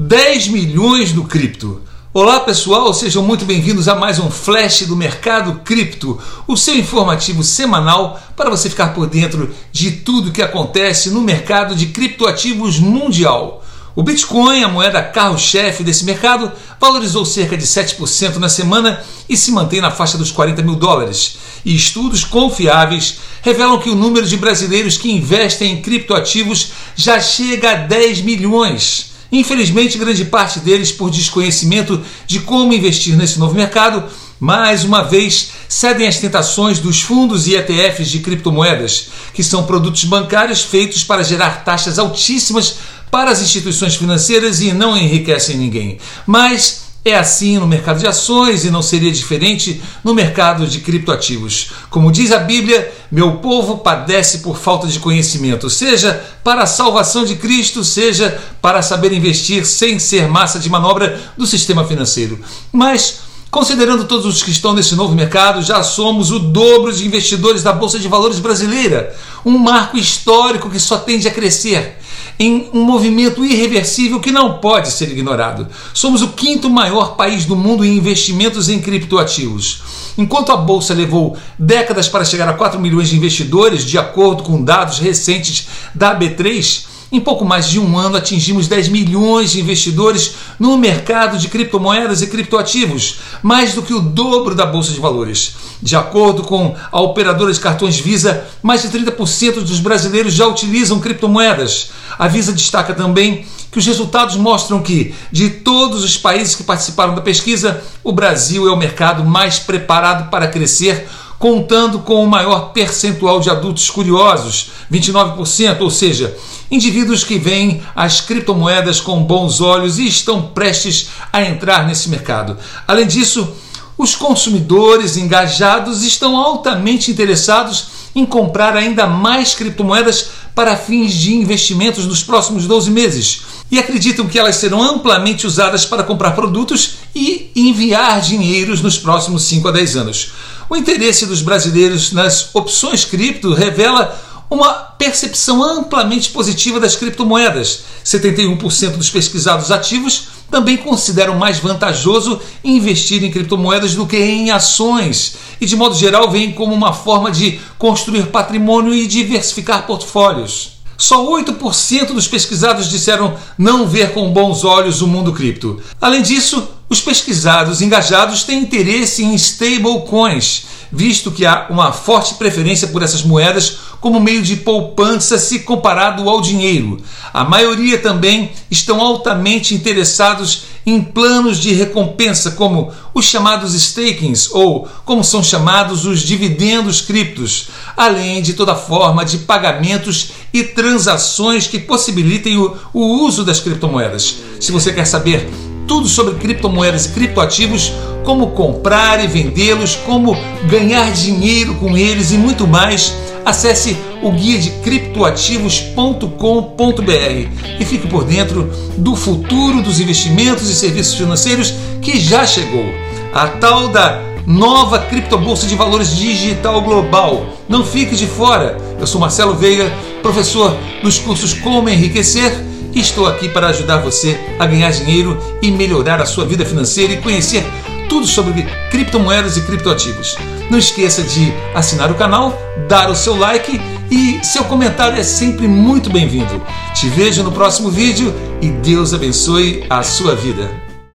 10 milhões no cripto. Olá pessoal, sejam muito bem-vindos a mais um Flash do Mercado Cripto, o seu informativo semanal para você ficar por dentro de tudo que acontece no mercado de criptoativos mundial. O Bitcoin, a moeda carro-chefe desse mercado, valorizou cerca de 7% na semana e se mantém na faixa dos 40 mil dólares. E estudos confiáveis revelam que o número de brasileiros que investem em criptoativos já chega a 10 milhões. Infelizmente, grande parte deles, por desconhecimento de como investir nesse novo mercado, mais uma vez cedem às tentações dos fundos e ETFs de criptomoedas, que são produtos bancários feitos para gerar taxas altíssimas para as instituições financeiras e não enriquecem ninguém. Mas é assim no mercado de ações e não seria diferente no mercado de criptoativos. Como diz a Bíblia, meu povo padece por falta de conhecimento, seja para a salvação de Cristo, seja para saber investir sem ser massa de manobra do sistema financeiro. Mas Considerando todos os que estão nesse novo mercado, já somos o dobro de investidores da Bolsa de Valores brasileira, um marco histórico que só tende a crescer em um movimento irreversível que não pode ser ignorado. Somos o quinto maior país do mundo em investimentos em criptoativos. Enquanto a bolsa levou décadas para chegar a 4 milhões de investidores, de acordo com dados recentes da B3, em pouco mais de um ano, atingimos 10 milhões de investidores no mercado de criptomoedas e criptoativos, mais do que o dobro da Bolsa de Valores. De acordo com a operadora de cartões Visa, mais de 30% dos brasileiros já utilizam criptomoedas. A Visa destaca também que os resultados mostram que, de todos os países que participaram da pesquisa, o Brasil é o mercado mais preparado para crescer contando com o maior percentual de adultos curiosos, 29%, ou seja, indivíduos que veem as criptomoedas com bons olhos e estão prestes a entrar nesse mercado. Além disso, os consumidores engajados estão altamente interessados em comprar ainda mais criptomoedas para fins de investimentos nos próximos 12 meses e acreditam que elas serão amplamente usadas para comprar produtos e enviar dinheiros nos próximos 5 a 10 anos. O interesse dos brasileiros nas opções cripto revela uma percepção amplamente positiva das criptomoedas. 71% dos pesquisados ativos também consideram mais vantajoso investir em criptomoedas do que em ações e, de modo geral, veem como uma forma de construir patrimônio e diversificar portfólios. Só 8% dos pesquisados disseram não ver com bons olhos o mundo cripto. Além disso, os pesquisados engajados têm interesse em stablecoins, visto que há uma forte preferência por essas moedas como meio de poupança se comparado ao dinheiro. A maioria também estão altamente interessados em planos de recompensa, como os chamados stakings ou como são chamados os dividendos criptos, além de toda forma de pagamentos e transações que possibilitem o, o uso das criptomoedas. Se você quer saber tudo sobre criptomoedas e criptoativos, como comprar e vendê-los, como ganhar dinheiro com eles e muito mais, acesse o guia de criptoativos.com.br e fique por dentro do futuro dos investimentos e serviços financeiros que já chegou. A tal da nova criptobolsa de valores digital global. Não fique de fora. Eu sou Marcelo Veiga, professor dos cursos Como Enriquecer e estou aqui para ajudar você a ganhar dinheiro e melhorar a sua vida financeira e conhecer tudo sobre criptomoedas e criptoativos. Não esqueça de assinar o canal, dar o seu like e seu comentário é sempre muito bem-vindo. Te vejo no próximo vídeo e Deus abençoe a sua vida.